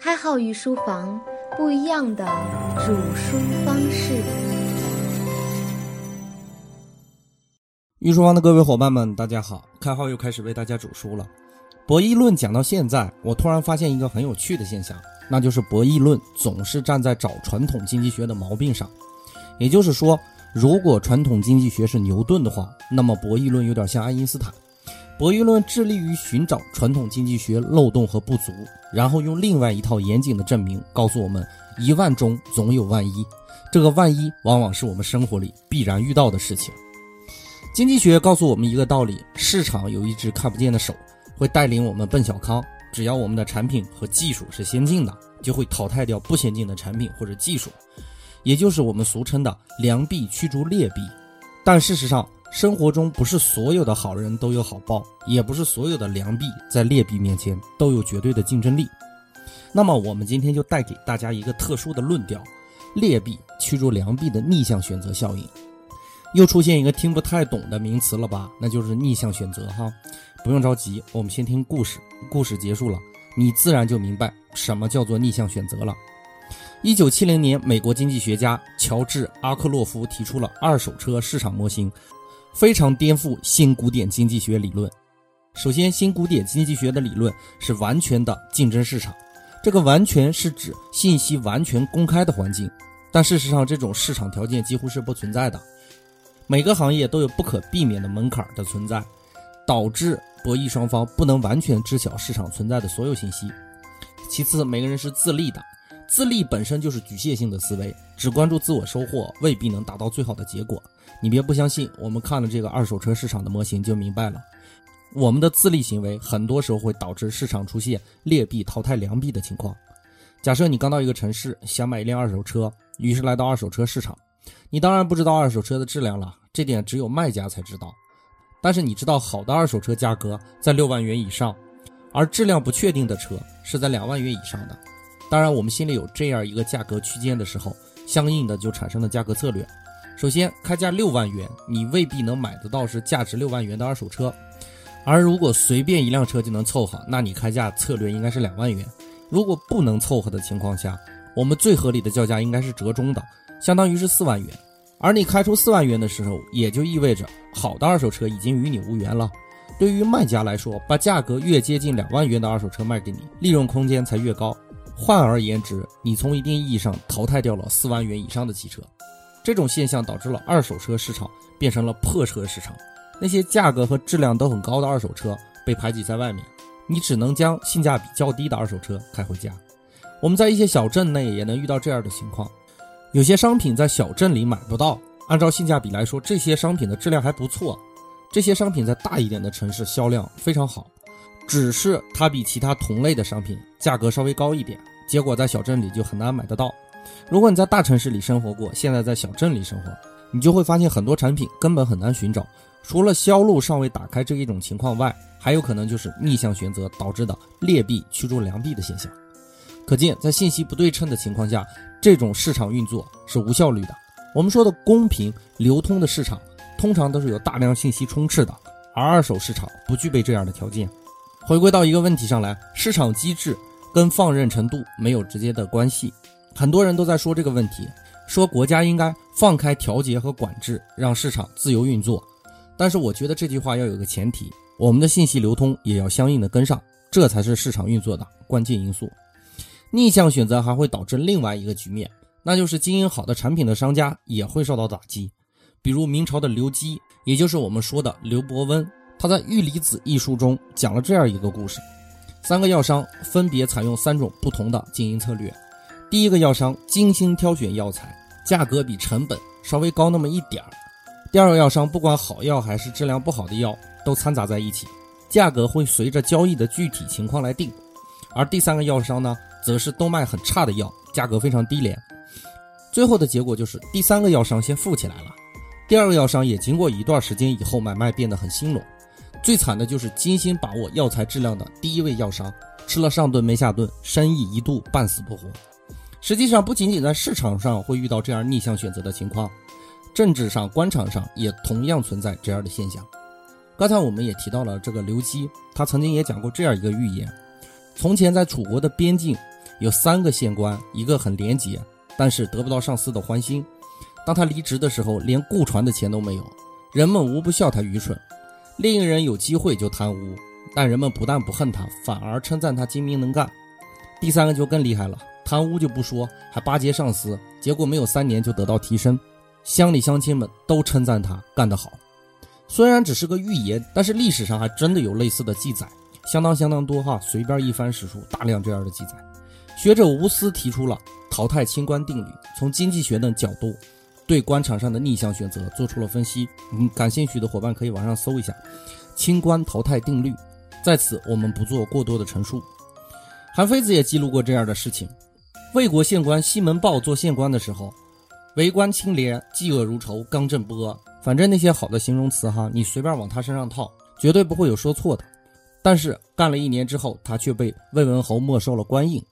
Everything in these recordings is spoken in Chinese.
开号与书房不一样的煮书方式。御书房的各位伙伴们，大家好！开号又开始为大家煮书了。博弈论讲到现在，我突然发现一个很有趣的现象，那就是博弈论总是站在找传统经济学的毛病上。也就是说，如果传统经济学是牛顿的话，那么博弈论有点像爱因斯坦。博弈论致力于寻找传统经济学漏洞和不足，然后用另外一套严谨的证明告诉我们：一万中总有万一。这个万一往往是我们生活里必然遇到的事情。经济学告诉我们一个道理：市场有一只看不见的手，会带领我们奔小康。只要我们的产品和技术是先进的，就会淘汰掉不先进的产品或者技术，也就是我们俗称的良币驱逐劣币。但事实上，生活中不是所有的好人都有好报，也不是所有的良币在劣币面前都有绝对的竞争力。那么，我们今天就带给大家一个特殊的论调：劣币驱逐良币的逆向选择效应。又出现一个听不太懂的名词了吧？那就是逆向选择哈。不用着急，我们先听故事。故事结束了，你自然就明白什么叫做逆向选择了。一九七零年，美国经济学家乔治·阿克洛夫提出了二手车市场模型。非常颠覆新古典经济学理论。首先，新古典经济学的理论是完全的竞争市场，这个完全是指信息完全公开的环境。但事实上，这种市场条件几乎是不存在的。每个行业都有不可避免的门槛的存在，导致博弈双方不能完全知晓市场存在的所有信息。其次，每个人是自立的。自立本身就是局限性的思维，只关注自我收获，未必能达到最好的结果。你别不相信，我们看了这个二手车市场的模型就明白了。我们的自立行为很多时候会导致市场出现劣币淘汰良币的情况。假设你刚到一个城市，想买一辆二手车，于是来到二手车市场。你当然不知道二手车的质量了，这点只有卖家才知道。但是你知道好的二手车价格在六万元以上，而质量不确定的车是在两万元以上的。当然，我们心里有这样一个价格区间的时候，相应的就产生了价格策略。首先，开价六万元，你未必能买得到是价值六万元的二手车；而如果随便一辆车就能凑合，那你开价策略应该是两万元。如果不能凑合的情况下，我们最合理的叫价应该是折中的，相当于是四万元。而你开出四万元的时候，也就意味着好的二手车已经与你无缘了。对于卖家来说，把价格越接近两万元的二手车卖给你，利润空间才越高。换而言之，你从一定意义上淘汰掉了四万元以上的汽车，这种现象导致了二手车市场变成了破车市场，那些价格和质量都很高的二手车被排挤在外面，你只能将性价比较低的二手车开回家。我们在一些小镇内也能遇到这样的情况，有些商品在小镇里买不到，按照性价比来说，这些商品的质量还不错，这些商品在大一点的城市销量非常好。只是它比其他同类的商品价格稍微高一点，结果在小镇里就很难买得到。如果你在大城市里生活过，现在在小镇里生活，你就会发现很多产品根本很难寻找。除了销路尚未打开这一种情况外，还有可能就是逆向选择导致的劣币驱逐良币的现象。可见，在信息不对称的情况下，这种市场运作是无效率的。我们说的公平流通的市场，通常都是有大量信息充斥的，而二手市场不具备这样的条件。回归到一个问题上来，市场机制跟放任程度没有直接的关系。很多人都在说这个问题，说国家应该放开调节和管制，让市场自由运作。但是我觉得这句话要有个前提，我们的信息流通也要相应的跟上，这才是市场运作的关键因素。逆向选择还会导致另外一个局面，那就是经营好的产品的商家也会受到打击。比如明朝的刘基，也就是我们说的刘伯温。他在《玉离子》一书中讲了这样一个故事：三个药商分别采用三种不同的经营策略。第一个药商精心挑选药材，价格比成本稍微高那么一点儿；第二个药商不管好药还是质量不好的药都掺杂在一起，价格会随着交易的具体情况来定；而第三个药商呢，则是都卖很差的药，价格非常低廉。最后的结果就是第三个药商先富起来了，第二个药商也经过一段时间以后买卖变得很兴隆。最惨的就是精心把握药材质量的第一位药商，吃了上顿没下顿，生意一度半死不活。实际上，不仅仅在市场上会遇到这样逆向选择的情况，政治上、官场上也同样存在这样的现象。刚才我们也提到了这个刘基，他曾经也讲过这样一个预言：从前在楚国的边境，有三个县官，一个很廉洁，但是得不到上司的欢心。当他离职的时候，连雇船的钱都没有，人们无不笑他愚蠢。另一人有机会就贪污，但人们不但不恨他，反而称赞他精明能干。第三个就更厉害了，贪污就不说，还巴结上司，结果没有三年就得到提升，乡里乡亲们都称赞他干得好。虽然只是个预言，但是历史上还真的有类似的记载，相当相当多哈。随便一翻史书，大量这样的记载。学者吴思提出了淘汰清官定律，从经济学等角度。对官场上的逆向选择做出了分析，嗯，感兴趣的伙伴可以网上搜一下“清官淘汰定律”。在此，我们不做过多的陈述。韩非子也记录过这样的事情：魏国县官西门豹做县官的时候，为官清廉，嫉恶如仇，刚正不阿。反正那些好的形容词哈，你随便往他身上套，绝对不会有说错的。但是干了一年之后，他却被魏文侯没收了官印。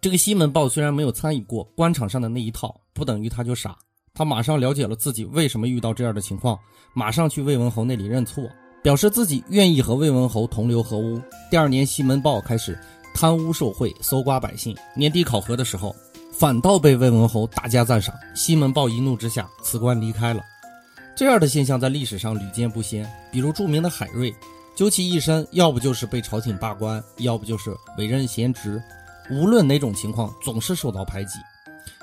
这个西门豹虽然没有参与过官场上的那一套，不等于他就傻。他马上了解了自己为什么遇到这样的情况，马上去魏文侯那里认错，表示自己愿意和魏文侯同流合污。第二年，西门豹开始贪污受贿，搜刮百姓。年底考核的时候，反倒被魏文侯大加赞赏。西门豹一怒之下辞官离开了。这样的现象在历史上屡见不鲜。比如著名的海瑞，究其一生，要不就是被朝廷罢官，要不就是委任闲职，无论哪种情况，总是受到排挤。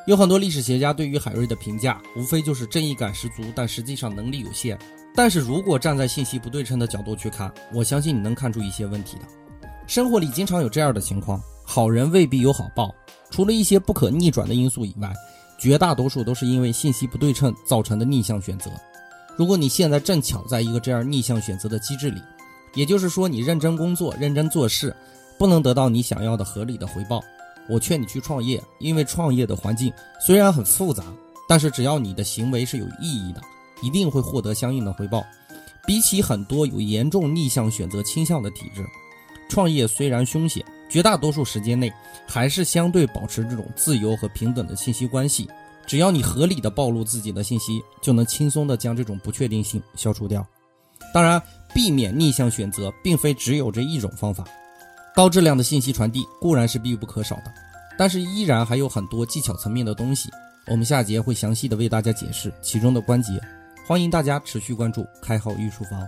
有很多历史学家对于海瑞的评价，无非就是正义感十足，但实际上能力有限。但是如果站在信息不对称的角度去看，我相信你能看出一些问题的。生活里经常有这样的情况：好人未必有好报，除了一些不可逆转的因素以外，绝大多数都是因为信息不对称造成的逆向选择。如果你现在正巧在一个这样逆向选择的机制里，也就是说你认真工作、认真做事，不能得到你想要的合理的回报。我劝你去创业，因为创业的环境虽然很复杂，但是只要你的行为是有意义的，一定会获得相应的回报。比起很多有严重逆向选择倾向的体制，创业虽然凶险，绝大多数时间内还是相对保持这种自由和平等的信息关系。只要你合理的暴露自己的信息，就能轻松的将这种不确定性消除掉。当然，避免逆向选择并非只有这一种方法。高质量的信息传递固然是必不可少的，但是依然还有很多技巧层面的东西。我们下节会详细的为大家解释其中的关节，欢迎大家持续关注开号御书房。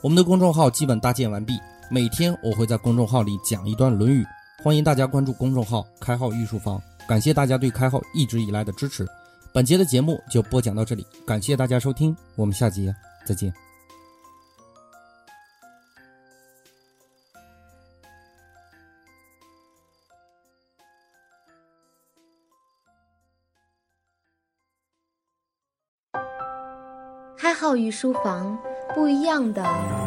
我们的公众号基本搭建完毕，每天我会在公众号里讲一段《论语》，欢迎大家关注公众号开号御书房。感谢大家对开号一直以来的支持，本节的节目就播讲到这里，感谢大家收听，我们下节再见。开号御书房，不一样的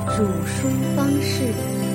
煮书方式。